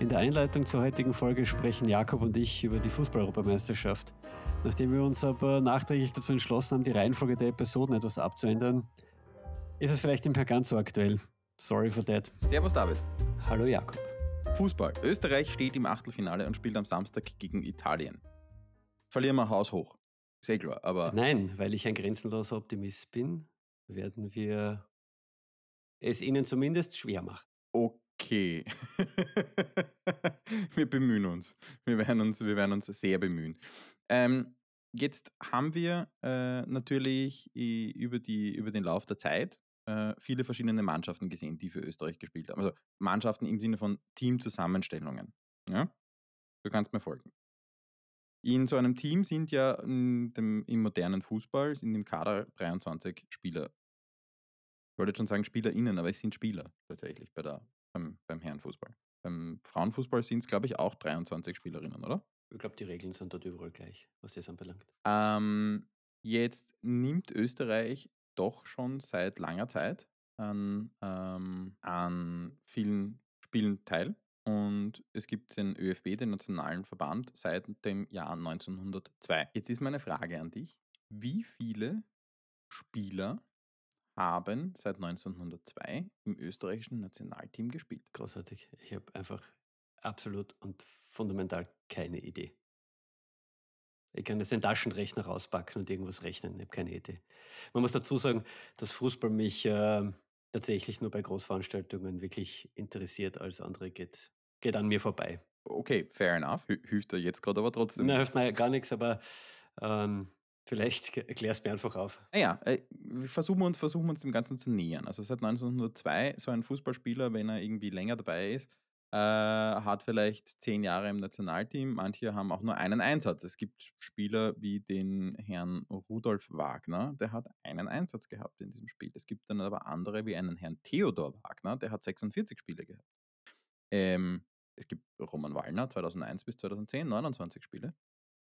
In der Einleitung zur heutigen Folge sprechen Jakob und ich über die Fußball-Europameisterschaft. Nachdem wir uns aber nachträglich dazu entschlossen haben, die Reihenfolge der Episoden etwas abzuändern, ist es vielleicht nicht mehr ganz so aktuell. Sorry for that. Servus David. Hallo Jakob. Fußball. Österreich steht im Achtelfinale und spielt am Samstag gegen Italien. Verlieren wir Haus hoch. Sehr klar, aber. Nein, weil ich ein grenzenloser Optimist bin, werden wir es ihnen zumindest schwer machen. Okay. wir bemühen uns. Wir werden uns, wir werden uns sehr bemühen. Ähm, jetzt haben wir äh, natürlich über, die, über den Lauf der Zeit äh, viele verschiedene Mannschaften gesehen, die für Österreich gespielt haben. Also Mannschaften im Sinne von Teamzusammenstellungen. Ja? Du kannst mir folgen. In so einem Team sind ja dem, im modernen Fußball, sind im Kader 23 Spieler. Ich wollte schon sagen SpielerInnen, aber es sind Spieler tatsächlich bei der, beim, beim Herrenfußball. Beim Frauenfußball sind es, glaube ich, auch 23 Spielerinnen, oder? Ich glaube, die Regeln sind dort überall gleich, was das anbelangt. Ähm, jetzt nimmt Österreich doch schon seit langer Zeit an, ähm, an vielen Spielen teil. Und es gibt den ÖFB, den Nationalen Verband, seit dem Jahr 1902. Jetzt ist meine Frage an dich. Wie viele Spieler haben seit 1902 im österreichischen Nationalteam gespielt? Großartig. Ich habe einfach absolut und fundamental keine Idee. Ich kann jetzt den Taschenrechner rauspacken und irgendwas rechnen. Ich habe keine Idee. Man muss dazu sagen, dass Fußball mich äh, tatsächlich nur bei Großveranstaltungen wirklich interessiert. Alles andere geht, geht an mir vorbei. Okay, fair enough. Hilft dir jetzt gerade aber trotzdem. Nein, hilft mir gar nichts, aber ähm, vielleicht erklärst du mir einfach auf. Naja, äh, versuchen wir, uns, versuchen uns dem Ganzen zu nähern. Also seit 1902 so ein Fußballspieler, wenn er irgendwie länger dabei ist, äh, hat vielleicht zehn Jahre im Nationalteam, manche haben auch nur einen Einsatz. Es gibt Spieler wie den Herrn Rudolf Wagner, der hat einen Einsatz gehabt in diesem Spiel. Es gibt dann aber andere wie einen Herrn Theodor Wagner, der hat 46 Spiele gehabt. Ähm, es gibt Roman Wallner, 2001 bis 2010, 29 Spiele.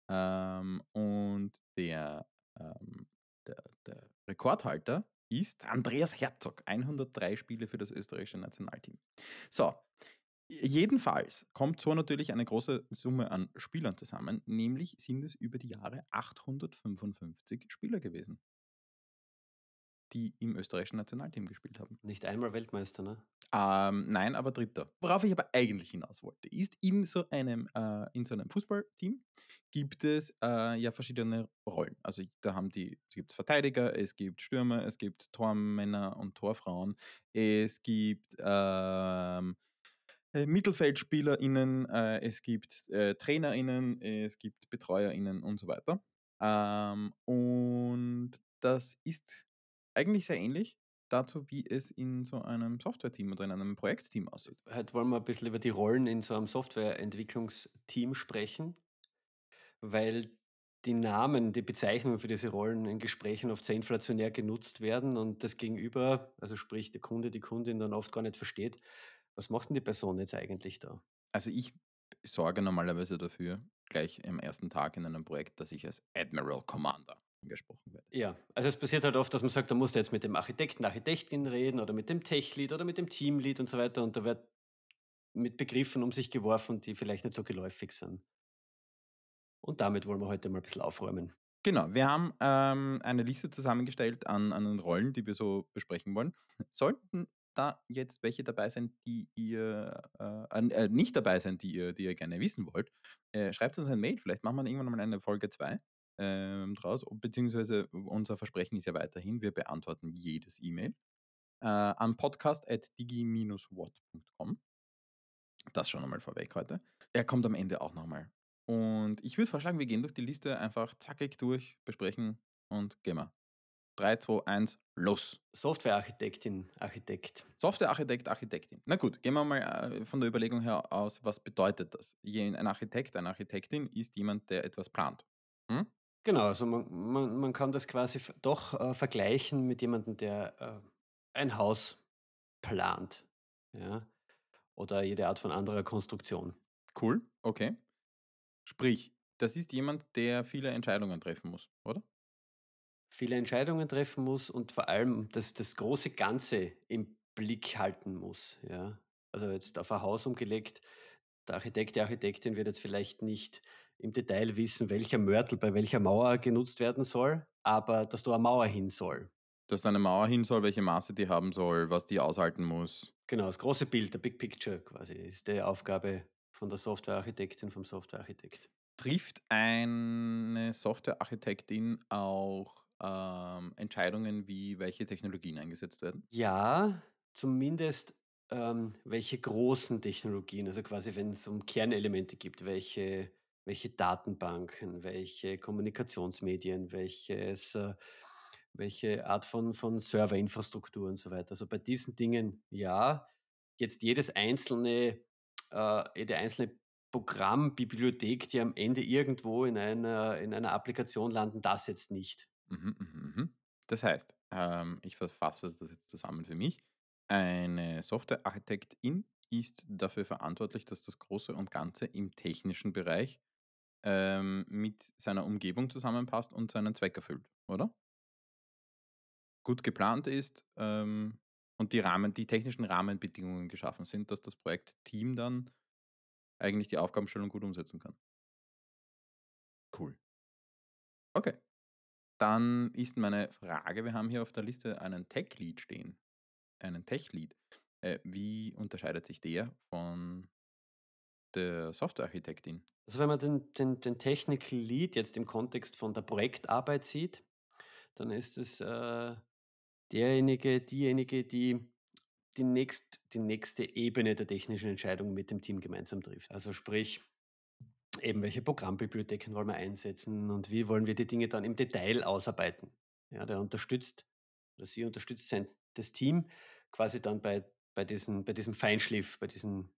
Ähm, und der, ähm, der, der Rekordhalter ist Andreas Herzog, 103 Spiele für das österreichische Nationalteam. So, Jedenfalls kommt so natürlich eine große Summe an Spielern zusammen, nämlich sind es über die Jahre 855 Spieler gewesen, die im österreichischen Nationalteam gespielt haben. Nicht einmal Weltmeister, ne? Ähm, nein, aber Dritter. Worauf ich aber eigentlich hinaus wollte, ist in so einem, äh, in so einem Fußballteam gibt es äh, ja verschiedene Rollen. Also da haben die, es gibt Verteidiger, es gibt Stürmer, es gibt Tormänner und Torfrauen, es gibt ähm, äh, MittelfeldspielerInnen, äh, es gibt äh, TrainerInnen, es gibt BetreuerInnen und so weiter. Ähm, und das ist eigentlich sehr ähnlich dazu, wie es in so einem Software-Team oder in einem Projektteam aussieht. Heute wollen wir ein bisschen über die Rollen in so einem Softwareentwicklungsteam sprechen, weil die Namen, die Bezeichnungen für diese Rollen in Gesprächen oft sehr inflationär genutzt werden und das Gegenüber, also sprich der Kunde, die Kundin dann oft gar nicht versteht, was macht denn die Person jetzt eigentlich da? Also ich sorge normalerweise dafür, gleich am ersten Tag in einem Projekt, dass ich als Admiral Commander angesprochen werde. Ja, also es passiert halt oft, dass man sagt, da musst du jetzt mit dem Architekten, Architektin reden oder mit dem Tech-Lead oder mit dem Team-Lead und so weiter und da wird mit Begriffen um sich geworfen, die vielleicht nicht so geläufig sind. Und damit wollen wir heute mal ein bisschen aufräumen. Genau, wir haben ähm, eine Liste zusammengestellt an, an den Rollen, die wir so besprechen wollen. Sollten da jetzt welche dabei sein, die ihr äh, äh, nicht dabei sein, die ihr, die ihr gerne wissen wollt, äh, schreibt uns ein Mail. Vielleicht machen wir irgendwann mal eine Folge 2 ähm, draus. Beziehungsweise unser Versprechen ist ja weiterhin, wir beantworten jedes E-Mail äh, an podcast.digi-what.com. Das schon einmal vorweg heute. Er kommt am Ende auch nochmal. Und ich würde vorschlagen, wir gehen durch die Liste einfach zackig durch, besprechen und gehen wir. 3, 2, 1, los. Softwarearchitektin, Architekt. Softwarearchitekt, Architektin. Na gut, gehen wir mal äh, von der Überlegung her aus, was bedeutet das? Ein Architekt, eine Architektin ist jemand, der etwas plant. Hm? Genau, also man, man, man kann das quasi doch äh, vergleichen mit jemandem, der äh, ein Haus plant. Ja? Oder jede Art von anderer Konstruktion. Cool, okay. Sprich, das ist jemand, der viele Entscheidungen treffen muss, oder? viele Entscheidungen treffen muss und vor allem das, das große Ganze im Blick halten muss. Ja. Also jetzt auf ein Haus umgelegt, der Architekt, die Architektin wird jetzt vielleicht nicht im Detail wissen, welcher Mörtel bei welcher Mauer genutzt werden soll, aber dass da eine Mauer hin soll. Dass da eine Mauer hin soll, welche Maße die haben soll, was die aushalten muss. Genau, das große Bild, der Big Picture quasi, ist die Aufgabe von der Softwarearchitektin, vom Softwarearchitekt. Trifft eine Softwarearchitektin auch ähm, Entscheidungen, wie welche Technologien eingesetzt werden? Ja, zumindest ähm, welche großen Technologien, also quasi wenn es um Kernelemente gibt, welche, welche Datenbanken, welche Kommunikationsmedien, welches, äh, welche Art von, von Serverinfrastruktur und so weiter. Also bei diesen Dingen ja, jetzt jedes einzelne, äh, jede einzelne Programmbibliothek, die am Ende irgendwo in einer, in einer Applikation landen, das jetzt nicht. Mhm, mhm, mhm. Das heißt, ähm, ich fasse das jetzt zusammen für mich. Eine Softwarearchitektin ist dafür verantwortlich, dass das Große und Ganze im technischen Bereich ähm, mit seiner Umgebung zusammenpasst und seinen Zweck erfüllt, oder? Gut geplant ist ähm, und die Rahmen, die technischen Rahmenbedingungen geschaffen sind, dass das Projektteam dann eigentlich die Aufgabenstellung gut umsetzen kann. Cool. Okay. Dann ist meine Frage, wir haben hier auf der Liste einen Tech-Lead stehen. Einen Tech-Lead. Äh, wie unterscheidet sich der von der Softwarearchitektin? Also wenn man den, den, den Technical Lead jetzt im Kontext von der Projektarbeit sieht, dann ist es äh, derjenige, diejenige, die die, nächst, die nächste Ebene der technischen Entscheidung mit dem Team gemeinsam trifft. Also sprich, eben welche Programmbibliotheken wollen wir einsetzen und wie wollen wir die Dinge dann im Detail ausarbeiten. Ja, der unterstützt oder sie unterstützt sein, das Team quasi dann bei, bei, diesen, bei diesem Feinschliff, bei diesen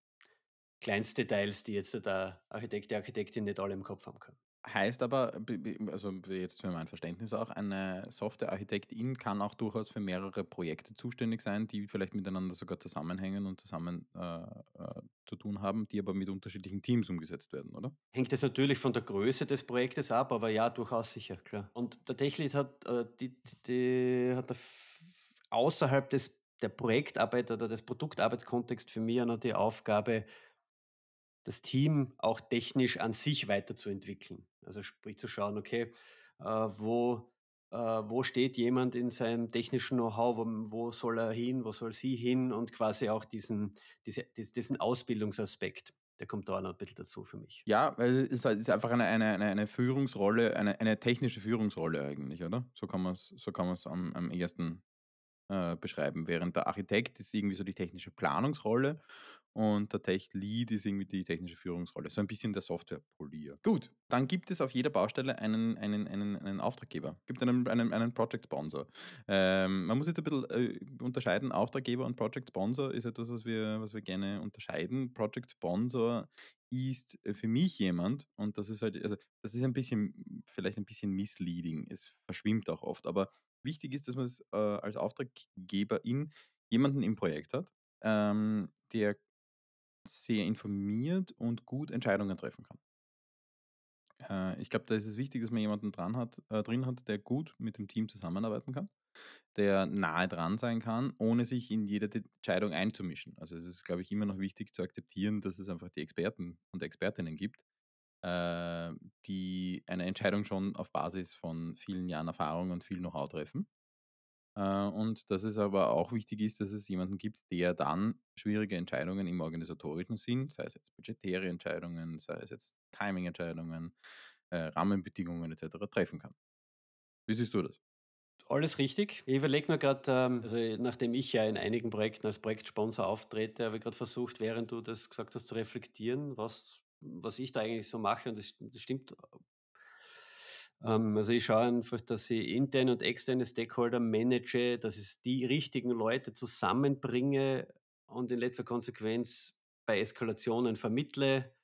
Kleinstdetails, die jetzt der Architekt, die Architektin nicht alle im Kopf haben kann. Heißt aber, also jetzt für mein Verständnis auch, eine Softwarearchitektin kann auch durchaus für mehrere Projekte zuständig sein, die vielleicht miteinander sogar zusammenhängen und zusammen äh, äh, zu tun haben, die aber mit unterschiedlichen Teams umgesetzt werden, oder? Hängt es natürlich von der Größe des Projektes ab, aber ja, durchaus sicher, klar. Und der Techlead hat, äh, die, die, hat außerhalb des, der Projektarbeit oder des Produktarbeitskontexts für mich ja noch die Aufgabe, das Team auch technisch an sich weiterzuentwickeln. Also sprich zu schauen, okay, äh, wo, äh, wo steht jemand in seinem technischen Know-how, wo, wo, soll er hin, wo soll sie hin und quasi auch diesen, diese, diesen Ausbildungsaspekt. Der kommt da noch ein bisschen dazu für mich. Ja, weil es ist einfach eine, eine, eine, Führungsrolle, eine, eine technische Führungsrolle eigentlich, oder? So kann man es so am, am ersten äh, beschreiben. Während der Architekt ist irgendwie so die technische Planungsrolle und der Tech Lead ist irgendwie die technische Führungsrolle. So ein bisschen der Software-Polier. Gut, dann gibt es auf jeder Baustelle einen, einen, einen, einen Auftraggeber, gibt einen, einen, einen Project Sponsor. Ähm, man muss jetzt ein bisschen äh, unterscheiden. Auftraggeber und Project Sponsor ist etwas, was wir, was wir gerne unterscheiden. Project Sponsor ist für mich jemand, und das ist halt, also das ist ein bisschen, vielleicht ein bisschen misleading, es verschwimmt auch oft, aber wichtig ist, dass man es äh, als Auftraggeberin jemanden im Projekt hat, ähm, der sehr informiert und gut Entscheidungen treffen kann. Äh, ich glaube, da ist es wichtig, dass man jemanden dran hat, äh, drin hat, der gut mit dem Team zusammenarbeiten kann, der nahe dran sein kann, ohne sich in jede Entscheidung einzumischen. Also es ist, glaube ich, immer noch wichtig zu akzeptieren, dass es einfach die Experten und Expertinnen gibt, äh, die eine Entscheidung schon auf Basis von vielen Jahren Erfahrung und viel Know-how treffen. Äh, und dass es aber auch wichtig ist, dass es jemanden gibt, der dann schwierige Entscheidungen im organisatorischen Sinn, sei es jetzt budgetäre Entscheidungen, sei es jetzt Timing-Entscheidungen, äh, Rahmenbedingungen etc. treffen kann. Wie siehst du das? Alles richtig. Ich überlege nur gerade, ähm, also nachdem ich ja in einigen Projekten als Projektsponsor auftrete, habe ich gerade versucht, während du das gesagt hast, zu reflektieren, was, was ich da eigentlich so mache. Und das, das stimmt ähm, also ich schaue einfach, dass ich interne und externe Stakeholder manage, dass ich die richtigen Leute zusammenbringe und in letzter Konsequenz bei Eskalationen vermittle.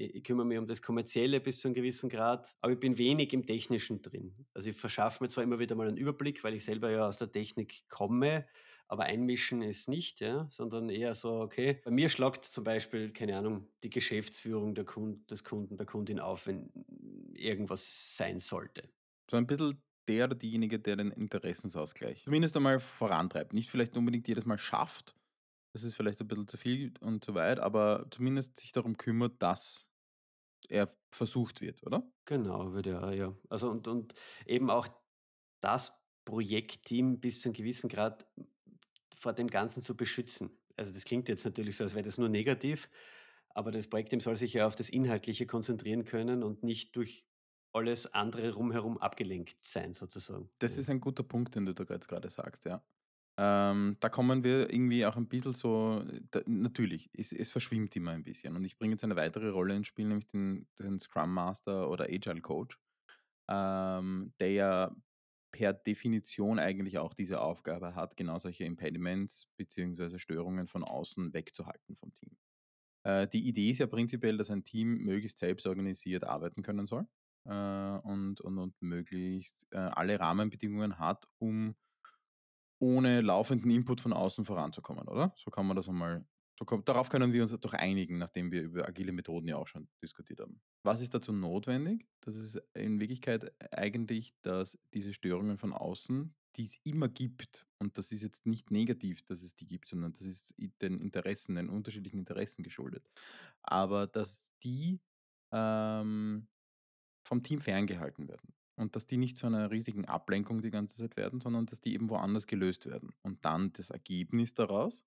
Ich, kümmere mich um das Kommerzielle bis zu einem gewissen Grad, aber ich bin wenig im Technischen drin. Also ich verschaffe mir zwar immer wieder mal einen Überblick, weil ich selber ja aus der Technik komme, aber einmischen ist nicht, ja, sondern eher so, okay, bei mir schlagt zum Beispiel, keine Ahnung, die Geschäftsführung der Kund, des Kunden, der Kundin auf, wenn irgendwas sein sollte. So ein bisschen der oder diejenige, der den Interessensausgleich zumindest einmal vorantreibt. Nicht vielleicht unbedingt jedes Mal schafft, Das ist vielleicht ein bisschen zu viel und zu weit, aber zumindest sich darum kümmert, dass er versucht wird, oder? Genau, würde ja ja. Also und und eben auch das Projektteam bis zu 'nem gewissen Grad vor dem Ganzen zu beschützen. Also, das klingt jetzt natürlich so, als wäre das nur negativ, aber das Projektteam soll sich ja auf das Inhaltliche konzentrieren können und nicht durch alles andere rumherum abgelenkt sein sozusagen, Das ist ein guter Punkt, den du da jetzt grade sagst, ja. Ähm, da kommen wir irgendwie auch ein bisschen so d natürlich, es es verschwimmt immer ein bisschen und ich bringe jetzt eine weitere Rolle ins Spiel, nämlich den den Scrum Master oder Agile Coach, ähm, der ja per Definition eigentlich auch diese Aufgabe hat, genau solche Impediments beziehungsweise Störungen von außen wegzuhalten vom Team. Äh, die Idee ist ja prinzipiell, dass ein Team möglichst selbstorganisiert arbeiten können soll, äh, und und und möglichst, äh, alle Rahmenbedingungen hat, um ohne laufenden Input von außen voranzukommen, oder? So kann man das einmal darauf können wir uns doch einigen, nachdem wir über agile Methoden ja auch schon diskutiert haben. Was ist dazu notwendig? Das ist in Wirklichkeit eigentlich, dass diese Störungen von außen, die es immer gibt und das ist jetzt nicht negativ, dass es die gibt, sondern das ist den Interessen den unterschiedlichen Interessen geschuldet. Aber dass die, ähm, vom Team ferngehalten werden und dass die nicht zu einer riesigen Ablenkung die ganze Zeit werden, sondern dass die eben woanders gelöst werden und dann das Ergebnis daraus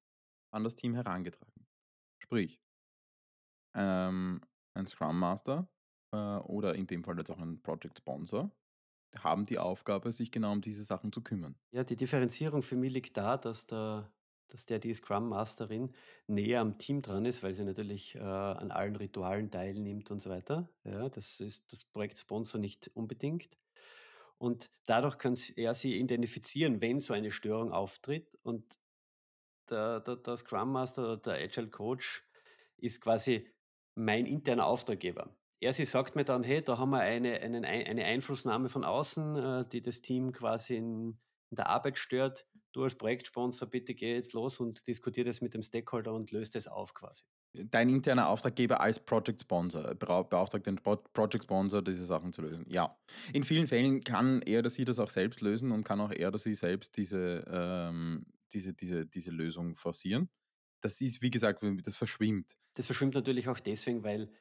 an das Team herangetragen. Sprich ähm, ein Scrum Master, äh, oder in dem Fall jetzt auch ein Project Sponsor, haben die Aufgabe, sich genau um diese Sachen zu kümmern. Ja, die Differenzierung für mich liegt da, dass der dass der die Scrum Masterin näher am Team dran ist, weil sie natürlich, äh, an allen Ritualen teilnimmt und so weiter. Ja, das ist das Projektsponsor nicht unbedingt. Und dadurch kann er sie identifizieren, wenn so eine Störung auftritt und der der der Scrum Master oder der Agile Coach ist quasi mein interner Auftraggeber. Er sie sagt mir dann: „Hey, da haben wir eine einen Ei eine Einflussnahme von außen, äh, die das Team quasi in in der Arbeit stört. Du als Projektsponsor, bitte geh jetzt los und diskutiere das mit dem Stakeholder und löse das auf quasi.“ Dein interner Auftraggeber als Project Sponsor brau beauftragt den Pro Project Sponsor, diese Sachen zu lösen. Ja. In vielen Fällen kann er oder sie das auch selbst lösen und kann auch er oder sie selbst diese, ähm diese diese diese Lösung forcieren. Das ist, wie gesagt, das verschwimmt. Das verschwimmt natürlich auch deswegen, weil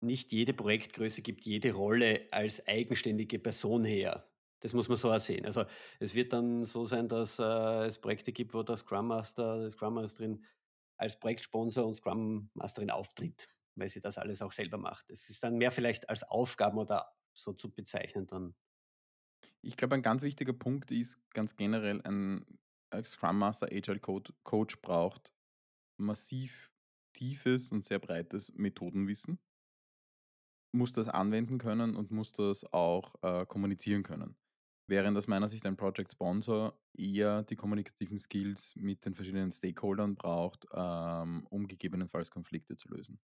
nicht jede Projektgröße gibt jede Rolle als eigenständige Person her. Das muss man so auch sehen. Also, es wird dann so sein, dass, äh, es Projekte gibt, wo der Scrum Master, die Scrum Masterin als Projektsponsor und Scrum Masterin auftritt, weil sie das alles auch selber macht. Es ist dann mehr vielleicht als Aufgaben oder so zu bezeichnen dann. Ich glaube, ein ganz wichtiger Punkt ist ganz generell ein Scrum Master, Agile Coach braucht massiv tiefes und sehr breites Methodenwissen muss das anwenden können und muss das auch, äh, kommunizieren können. Während aus meiner Sicht ein Project Sponsor eher die kommunikativen Skills mit den verschiedenen Stakeholdern braucht, ähm, um gegebenenfalls Konflikte zu lösen.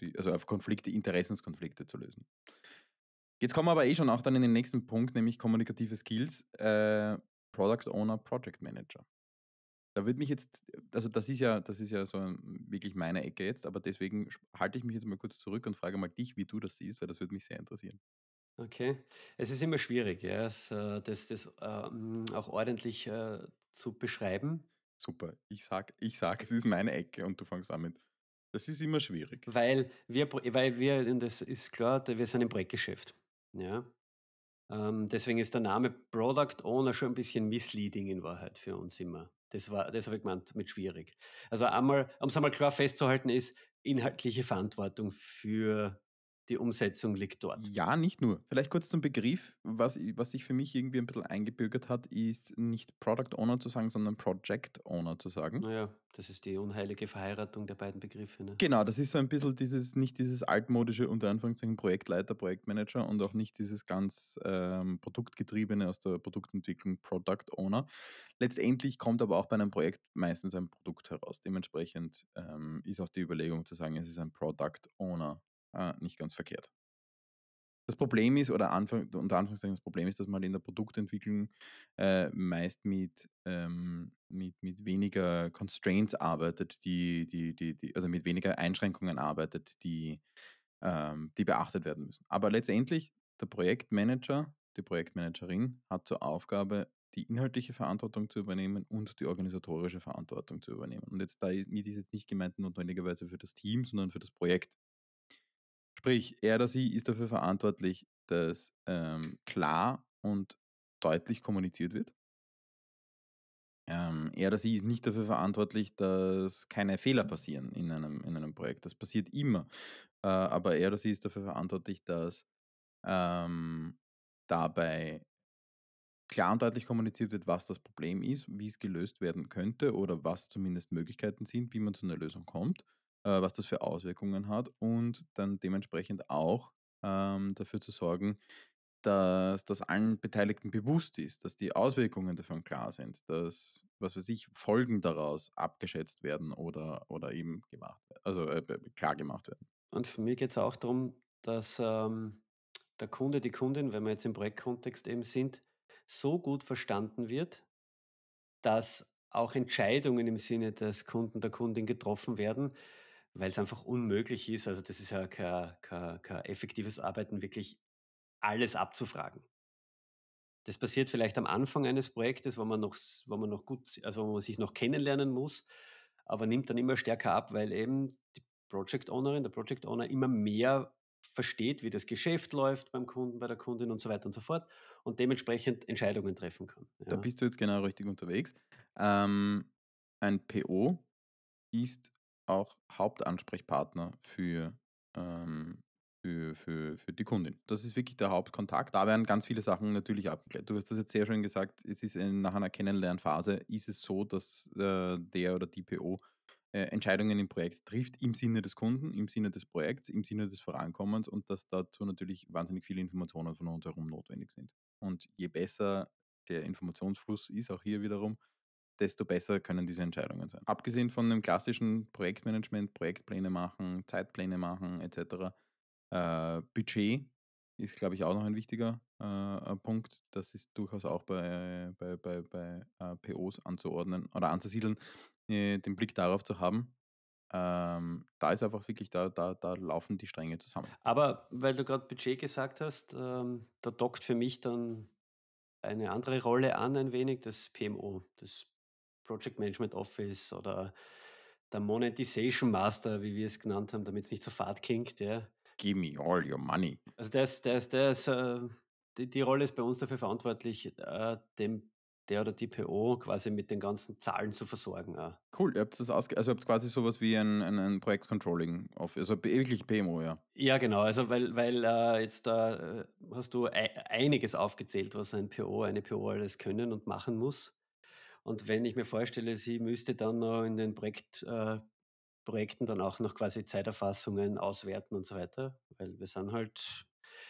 Die also auf Konflikte Interessenskonflikte zu lösen. Jetzt kommen wir aber eh schon auch dann in den nächsten Punkt, nämlich kommunikative Skills, äh, Product Owner, Project Manager. Da würde mich jetzt also, das ist ja das ist ja so wirklich meine Ecke jetzt, aber deswegen halte ich mich jetzt mal kurz zurück und frage mal dich, wie du das siehst, weil das würde mich sehr interessieren. Okay. Es ist immer schwierig, ja, es äh, das das, ähm, auch ordentlich, äh, zu beschreiben. Super. Ich sage ich sage, es ist meine Ecke und du fängst an mit: „Das ist immer schwierig.“ Weil wir weil wir und das ist klar, wir sind im Projektgeschäft, ja? Ähm, deswegen ist der Name Product Owner schon 'n bisschen misleading in Wahrheit für uns immer. Das war das habe ich gemeint mit schwierig. Also, einmal um's einmal klar festzuhalten ist, inhaltliche Verantwortung für die Umsetzung liegt dort. Ja, nicht nur. Vielleicht kurz zum Begriff. Was was sich für mich irgendwie 'n bisschen eingebürgert hat, ist nicht Product Owner zu sagen, sondern Project Owner zu sagen. Na ja, das ist die unheilige Verheiratung der beiden Begriffe, ne? Genau, das ist so ein bisschen dieses nicht dieses altmodische, unter Anführungszeichen, Projektleiter, Projektmanager und auch nicht dieses ganz, ähm, Produktgetriebene aus der Produktentwicklung, Product Owner. Letztendlich kommt aber auch bei 'nem Projekt meistens ein Produkt heraus. Dementsprechend, ähm, ist auch die Überlegung zu sagen, es ist ein Product Owner, äh, nicht ganz verkehrt. Das Problem ist oder Anführ unter Anführungszeichen das Problem ist, dass man in der Produktentwicklung, äh, meist mit, ähm mit mit weniger Constraints arbeitet, die die die die also, mit weniger Einschränkungen arbeitet, die, ähm die beachtet werden müssen. Aber letztendlich der Projektmanager, die Projektmanagerin hat zur Aufgabe die inhaltliche Verantwortung zu übernehmen und die organisatorische Verantwortung zu übernehmen. Und jetzt da mit ist jetzt nicht gemeint notwendigerweise für das Team, sondern für das Projekt. Sprich, er oder sie ist dafür verantwortlich, dass ähm, klar und deutlich kommuniziert wird. Ähm, er oder sie ist nicht dafür verantwortlich, dass keine Fehler passieren in einem, in einem Projekt. Das passiert immer. Äh, aber er oder sie ist dafür verantwortlich, dass ähm, dabei klar und deutlich kommuniziert wird, was das Problem ist, wie es gelöst werden könnte oder was zumindest Möglichkeiten sind, wie man zu einer Lösung kommt, äh, was das für Auswirkungen hat und dann dementsprechend auch ähm, dafür zu sorgen, dass das allen Beteiligten bewusst ist, dass die Auswirkungen davon klar sind, dass, was weiß ich, Folgen daraus abgeschätzt werden oder, oder eben gemacht also äh, klar gemacht werden. Und für mich geht es auch darum, dass ähm, der Kunde, die Kundin, wenn wir jetzt im Projektkontext eben sind, so gut verstanden wird, dass auch Entscheidungen im Sinne des Kunden, der Kundin getroffen werden, weil es einfach unmöglich ist, also das ist ja kein, kein, kein effektives Arbeiten, wirklich alles abzufragen. Das passiert vielleicht am Anfang eines Projektes, wo man noch, wo man noch gut, also wo man sich noch kennenlernen muss, aber nimmt dann immer stärker ab, weil eben die Project Ownerin, der Project Owner immer mehr versteht, wie das Geschäft läuft beim Kunden, bei der Kundin und so weiter und so fort und dementsprechend Entscheidungen treffen kann. Da bist du jetzt genau richtig unterwegs. Ähm, ein PO ist auch Hauptansprechpartner für, ähm, für, für, für die Kundin. Das ist wirklich der Hauptkontakt. Da werden ganz viele Sachen natürlich abgeklärt. Du hast das jetzt sehr schön gesagt, es ist in, nach einer Kennenlernphase, ist es so, dass äh, der oder die PO äh, Entscheidungen im Projekt trifft, im Sinne des Kunden, im Sinne des Projekts, im Sinne des Vorankommens und dass dazu natürlich wahnsinnig viele Informationen von uns herum notwendig sind. Und je besser der Informationsfluss ist, auch hier wiederum, desto besser können diese Entscheidungen sein. Abgesehen von dem klassischen Projektmanagement, Projektpläne machen, Zeitpläne machen etc. Äh, Budget ist, glaube ich, auch noch ein wichtiger äh, Punkt. Das ist durchaus auch bei, bei, bei, bei äh, POs anzuordnen oder anzusiedeln, äh, den Blick darauf zu haben. Ähm, da ist einfach wirklich, da, da, da laufen die Stränge zusammen. Aber weil du gerade Budget gesagt hast, ähm, da dockt für mich dann eine andere Rolle an, ein wenig, das PMO, das Project Management Office oder der Monetization Master, wie wir es genannt haben, damit es nicht so fad klingt. Ja. Give me all your money. Also ist, der ist, äh, die, die Rolle ist bei uns dafür verantwortlich, äh, dem der oder die PO quasi mit den ganzen Zahlen zu versorgen. Auch. Cool, ihr habt das ausge also ihr habt quasi sowas wie ein, ein, ein Projektcontrolling auf, also wirklich PMO, ja. Ja, genau, also weil, weil äh, jetzt da äh, hast du e einiges aufgezählt, was ein PO, eine PO alles können und machen muss. Und wenn ich mir vorstelle, sie müsste dann noch in den Projekt, äh, Projekten dann auch noch quasi Zeiterfassungen auswerten und so weiter, weil wir sind halt,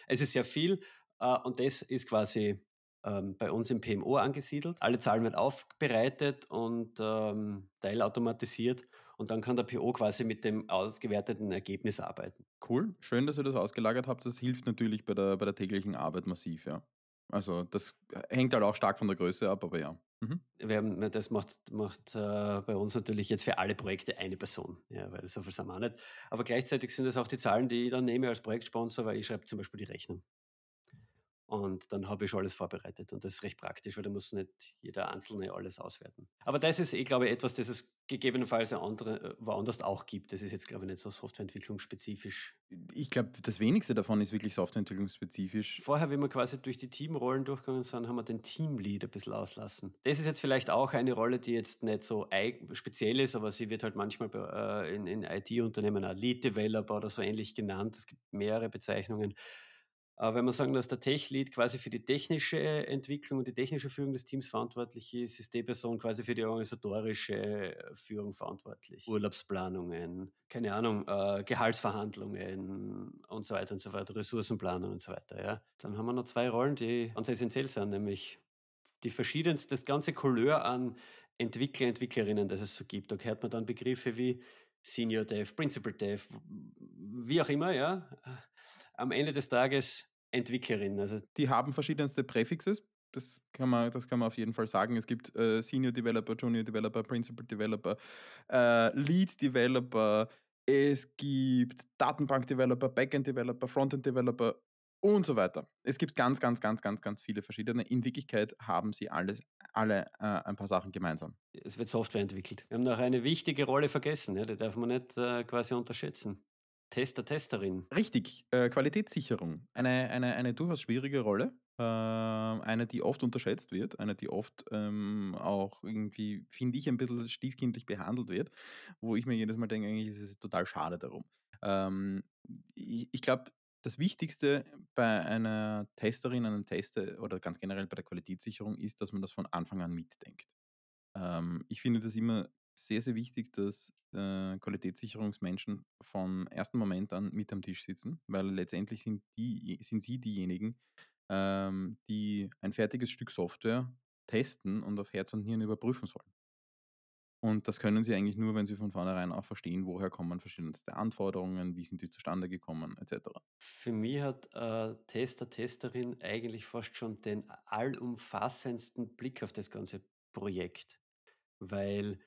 es ist sehr viel äh, und das ist quasi ähm, bei uns im PMO angesiedelt. Alle Zahlen werden aufbereitet und ähm, teilautomatisiert und dann kann der PO quasi mit dem ausgewerteten Ergebnis arbeiten. Cool, schön, dass ihr das ausgelagert habt. Das hilft natürlich bei der, bei der täglichen Arbeit massiv, ja. Also das hängt halt auch stark von der Größe ab, aber ja. Mhm. Wir das macht, macht äh, bei uns natürlich jetzt für alle Projekte eine Person, ja, weil so viel sind wir auch nicht. Aber gleichzeitig sind das auch die Zahlen, die ich dann nehme als Projektsponsor, weil ich schreibe zum Beispiel die Rechnung. Und dann habe ich schon alles vorbereitet. Und das ist recht praktisch, weil da muss nicht jeder Einzelne alles auswerten. Aber das ist, ich glaube, etwas, das es gegebenenfalls andere, äh, woanders auch gibt. Das ist jetzt, glaube ich, nicht so Softwareentwicklungsspezifisch. Ich glaube, das wenigste davon ist wirklich Softwareentwicklungsspezifisch. Vorher, wie wir quasi durch die Teamrollen durchgegangen sind, haben wir den Teamlead ein bisschen auslassen. Das ist jetzt vielleicht auch eine Rolle, die jetzt nicht so speziell ist, aber sie wird halt manchmal äh, in, in IT-Unternehmen auch Lead Developer oder so ähnlich genannt. Es gibt mehrere Bezeichnungen. Wenn wir sagen, dass der Tech-Lead quasi für die technische Entwicklung und die technische Führung des Teams verantwortlich ist, ist die Person quasi für die organisatorische Führung verantwortlich. Urlaubsplanungen, keine Ahnung, äh, Gehaltsverhandlungen und so weiter und so fort, Ressourcenplanung und so weiter. Ja. Dann haben wir noch zwei Rollen, die ganz essentiell sind, nämlich die verschiedenste, das ganze Couleur an Entwickler, Entwicklerinnen, das es so gibt. Da hört man dann Begriffe wie Senior Dev, Principal Dev, wie auch immer, ja am Ende des Tages Entwicklerin. Also die haben verschiedenste Präfixes. Das kann, man, das kann man auf jeden Fall sagen. Es gibt äh, Senior Developer, Junior Developer, Principal Developer, äh, Lead Developer, es gibt Datenbank Developer, Backend Developer, Frontend Developer Und so weiter. Es gibt ganz, ganz, ganz, ganz, ganz viele verschiedene. In Wirklichkeit haben sie alles alle, äh, ein paar Sachen gemeinsam. Es wird Software entwickelt. Wir haben noch eine wichtige Rolle vergessen, ja, die darf man nicht, äh, quasi unterschätzen. Tester, Testerin. Richtig, äh, Qualitätssicherung. Eine eine eine durchaus schwierige Rolle, ähm, eine, die oft unterschätzt wird, eine, die oft, ähm, auch irgendwie, finde ich, ein bisschen stiefkindlich behandelt wird, wo ich mir jedes Mal denke, eigentlich ist es total schade darum. Ähm, i ich glaube, das Wichtigste bei einer Testerin, einem Tester oder ganz generell bei der Qualitätssicherung ist, dass man das von Anfang an mitdenkt. Ähm, ich finde das immer sehr, sehr wichtig, dass, äh, Qualitätssicherungsmenschen vom ersten Moment an mit am Tisch sitzen, weil letztendlich sind die sind sie diejenigen, ähm, die ein fertiges Stück Software testen und auf Herz und Nieren überprüfen sollen. Und das können sie eigentlich nur, wenn sie von vornherein auch verstehen, woher kommen verschiedenste Anforderungen, wie sind die zustande gekommen, et cetera. Für mich hat, äh, Tester, Testerin eigentlich fast schon den allumfassendsten Blick auf das ganze Projekt, weil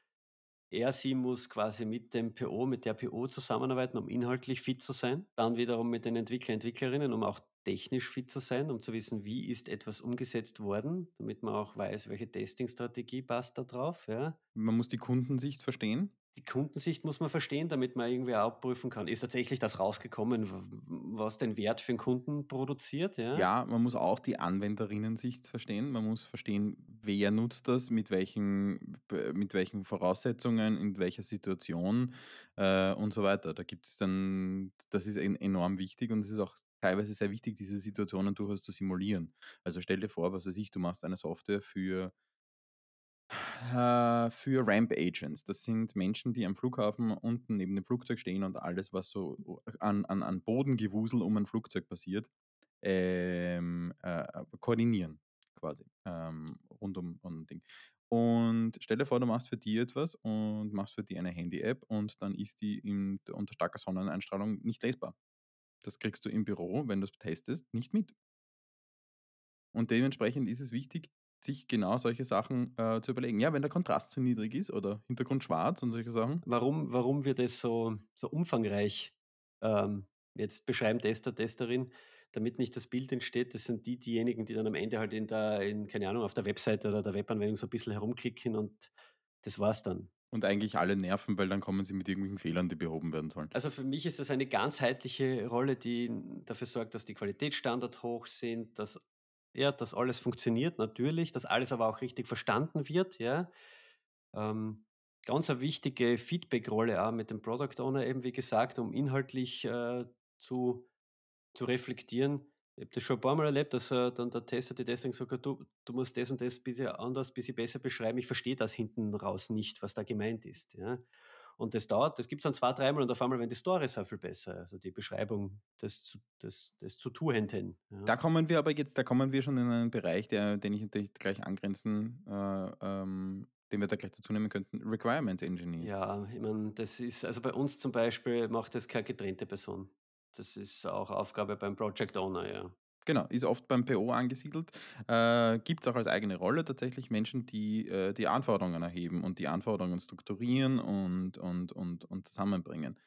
er, sie muss quasi mit dem PO, mit der PO zusammenarbeiten, um inhaltlich fit zu sein. Dann wiederum mit den Entwickler, Entwicklerinnen, um auch technisch fit zu sein, um zu wissen, wie ist etwas umgesetzt worden, damit man auch weiß, welche Testingstrategie passt da drauf, ja. Man muss die Kundensicht verstehen. Die Kundensicht muss man verstehen, damit man irgendwie abprüfen kann. Ist tatsächlich das rausgekommen, was den Wert für den Kunden produziert, ja? Ja, man muss auch die Anwenderinnensicht verstehen. Man muss verstehen, wer nutzt das, mit welchen mit welchen Voraussetzungen, in welcher Situation, äh, und so weiter. Da gibt es dann das ist en enorm wichtig und es ist auch teilweise sehr wichtig, diese Situationen durchaus zu simulieren. Also, stell dir vor, was weiß ich, du machst eine Software für äh, für Ramp Agents. Das sind Menschen, die am Flughafen unten neben dem Flugzeug stehen und alles, was so an an an Bodengewusel um ein Flugzeug passiert, ähm, äh, koordinieren quasi, ähm, rund um um Ding. Und stell dir vor, du machst für die etwas und machst für die eine Handy-App und dann ist die in unter starker Sonneneinstrahlung nicht lesbar. Das kriegst du im Büro, wenn du's testest, nicht mit. Und dementsprechend ist es wichtig, sich genau solche Sachen, äh, zu überlegen. Ja, wenn der Kontrast zu niedrig ist oder Hintergrund schwarz und solche Sachen. Warum warum wir das so so umfangreich, ähm, jetzt beschreiben, Tester, Testerin, damit nicht das Bild entsteht, das sind die diejenigen, die dann am Ende halt in der in keine Ahnung, auf der Webseite oder der Webanwendung so 'n bisschen herumklicken und das war's dann. Und eigentlich alle nerven, weil dann kommen sie mit irgendwelchen Fehlern, die behoben werden sollen. Also, für mich ist das eine ganzheitliche Rolle, die dafür sorgt, dass die Qualitätsstandard hoch sind, dass ja, dass alles funktioniert natürlich, dass alles aber auch richtig verstanden wird, ja. Ähm, ganz 'ne wichtige Feedback-Rolle auch mit dem Product Owner eben, wie gesagt, um inhaltlich, äh, zu zu reflektieren. Ich habe das schon 'n paarmal erlebt, dass, äh, dann der Tester, die Testerin gesagt hat: „Du du musst das und das bitte anders bisschen besser beschreiben. Ich verstehe das hinten raus nicht, was da gemeint ist“, ja. Und das dauert das gibt's dann zwei dreimal und auf einmal werden die Storys auch viel besser, also die Beschreibung des zu des des Zu-Tuenden, ja. Da kommen wir aber jetzt da kommen wir schon in einen Bereich, der den ich natürlich gleich angrenzen äh, ähm, den wir da gleich dazu nehmen könnten, Requirements Engineers. Ja, ich meine, das ist also bei uns zum Beispiel macht das keine getrennte Person. Das ist auch Aufgabe beim Project Owner, ja. Genau, ist oft beim PO angesiedelt. Äh, gibt's auch als eigene Rolle tatsächlich Menschen, die, äh, die Anforderungen erheben und die Anforderungen strukturieren und und und und zusammenbringen.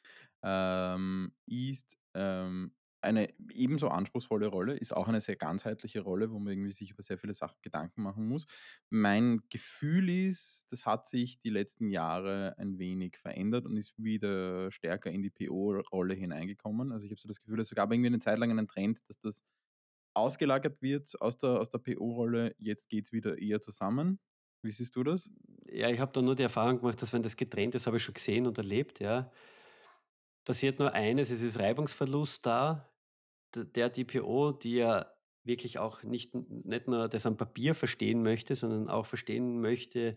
Ähm, ist, ähm, eine ebenso anspruchsvolle Rolle, ist auch eine sehr ganzheitliche Rolle, wo man irgendwie sich über sehr viele Sachen Gedanken machen muss. Mein Gefühl ist, das hat sich die letzten Jahre ein wenig verändert und ist wieder stärker in die PO-Rolle hineingekommen. Also, ich habe so das Gefühl, es gab irgendwie 'ne Zeit lang einen Trend, dass das ausgelagert wird aus der aus der PO-Rolle. Jetzt geht's wieder eher zusammen. Wie siehst du das? Ja, ich habe da nur die Erfahrung gemacht, dass wenn das getrennt ist, habe ich schon gesehen und erlebt, ja. Passiert nur eines, es ist Reibungsverlust da. Der die PO, die ja wirklich auch nicht nicht nur das am Papier verstehen möchte, sondern auch verstehen möchte,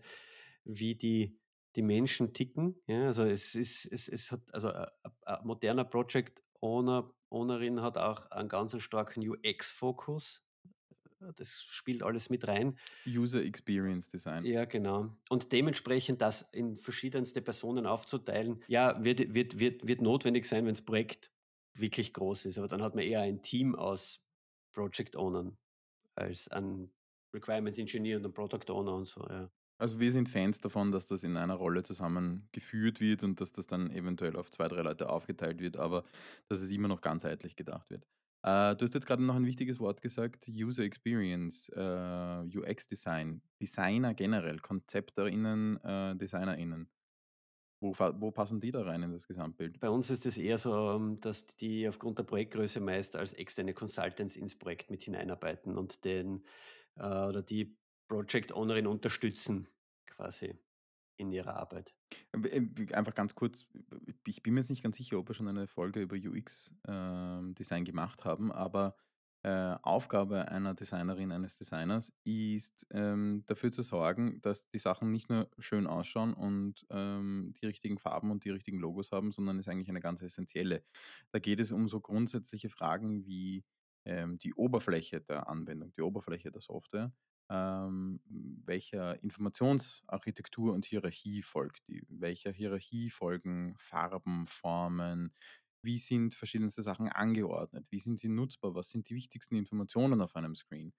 wie die die Menschen ticken, ja. Also, es ist es es hat also, a a a moderner Project Owner Ownerin hat auch einen ganz starken UX-Fokus. Das spielt alles mit rein. User Experience Design. Ja, genau. Und dementsprechend das in verschiedenste Personen aufzuteilen, ja, wird wird wird wird notwendig sein, wenn's Projekt wirklich groß ist. Aber dann hat man eher ein Team aus Project Ownern als an Requirements Engineer und 'n Product Owner und so, ja. Also, wir sind Fans davon, dass das in einer Rolle zusammengeführt wird und dass das dann eventuell auf 2, 3 Leute aufgeteilt wird, aber dass es immer noch ganzheitlich gedacht wird. Äh, du hast jetzt gerade noch ein wichtiges Wort gesagt, User Experience, äh, UX-Design, Designer generell, KonzepterInnen, äh, DesignerInnen. Wo, wo passen die da rein in das Gesamtbild? Bei uns ist es eher so, ähm, dass die aufgrund der Projektgröße meist als externe Consultants ins Projekt mit hineinarbeiten und den äh, oder die Project Ownerin unterstützen quasi in ihrer Arbeit. Ähm, ähm, Einfach ganz kurz, ich bin mir jetzt nicht ganz sicher, ob wir schon eine Folge über UX-Design gemacht haben, aber äh, Aufgabe einer Designerin, eines Designers ist, ähm, dafür zu sorgen, dass die Sachen nicht nur schön ausschauen und ähm, die richtigen Farben und die richtigen Logos haben, sondern ist eigentlich eine ganz essentielle. Da geht es um so grundsätzliche Fragen wie ähm, die Oberfläche der Anwendung, die Oberfläche der Software ähm, welcher Informationsarchitektur und Hierarchie folgt die? Welcher Hierarchie folgen Farben, Formen? Wie sind verschiedenste Sachen angeordnet? Wie sind sie nutzbar? Was sind die wichtigsten Informationen auf einem Screen?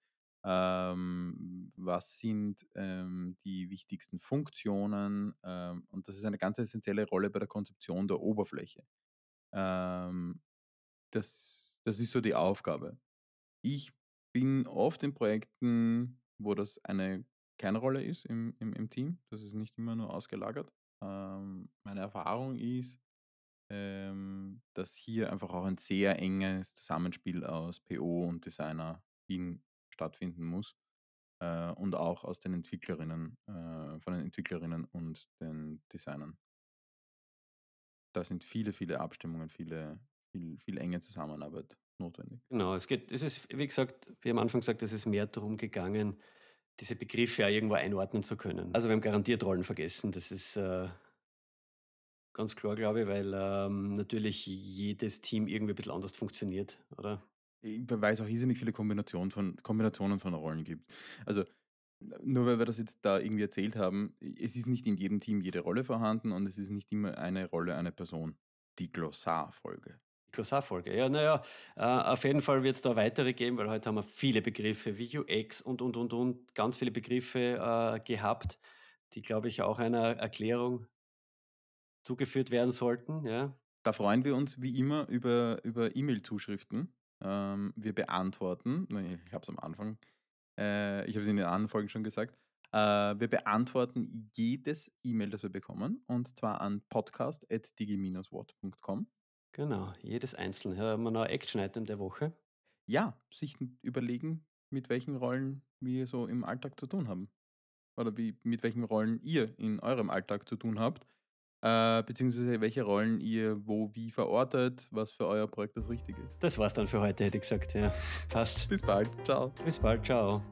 Ähm, was sind ähm, die wichtigsten Funktionen? Ähm, und das ist eine ganz essentielle Rolle bei der Konzeption der Oberfläche. Ähm, das, das ist so die Aufgabe. Ich bin oft in Projekten, wo das eine Kernrolle ist im im im Team. Das ist nicht immer nur ausgelagert. Ähm, meine Erfahrung ist, ähm, dass hier einfach auch ein sehr enges Zusammenspiel aus PO und Designer in stattfinden muss, äh, und auch aus den Entwicklerinnen äh, von den Entwicklerinnen und den Designern. Da sind viele, viele Abstimmungen, viele viel viel enge Zusammenarbeit notwendig. Genau, es geht, es ist, wie gesagt, wie am Anfang gesagt, es ist mehr darum gegangen, diese Begriffe ja irgendwo einordnen zu können. Also wir haben garantiert Rollen vergessen, das ist äh, ganz klar, glaube ich, weil ähm, natürlich jedes Team irgendwie ein bisschen anders funktioniert, oder? Weil es auch irrsinnig viele Kombinationen von Kombinationen von Rollen gibt. Also, nur weil wir das jetzt da irgendwie erzählt haben, es ist nicht in jedem Team jede Rolle vorhanden und es ist nicht immer eine Rolle eine Person. Die Glossarfolge. Glossarfolge. Ja, naja, äh, auf jeden Fall wird es da weitere geben, weil heute haben wir viele Begriffe wie UX und, und, und, und, ganz viele Begriffe äh, gehabt, die, glaube ich, auch einer Erklärung zugeführt werden sollten. Ja. Da freuen wir uns wie immer über über E-Mail-Zuschriften. Ähm, wir beantworten ich habe es am Anfang äh, ich habe es in den anderen Folgen schon gesagt. Äh, wir beantworten jedes E-Mail, das wir bekommen, und zwar an podcast@digi-watt.com. Genau, jedes einzelne. Haben wir noch ein Action-Item der Woche? Ja, sich überlegen, mit welchen Rollen wir so im Alltag zu tun haben. Oder wie mit welchen Rollen ihr in eurem Alltag zu tun habt, äh, beziehungsweise welche Rollen ihr wo wie verortet, was für euer Projekt das Richtige ist. Das war's dann für heute, hätte ich gesagt. Ja, passt. Bis bald. Ciao. Bis bald, ciao.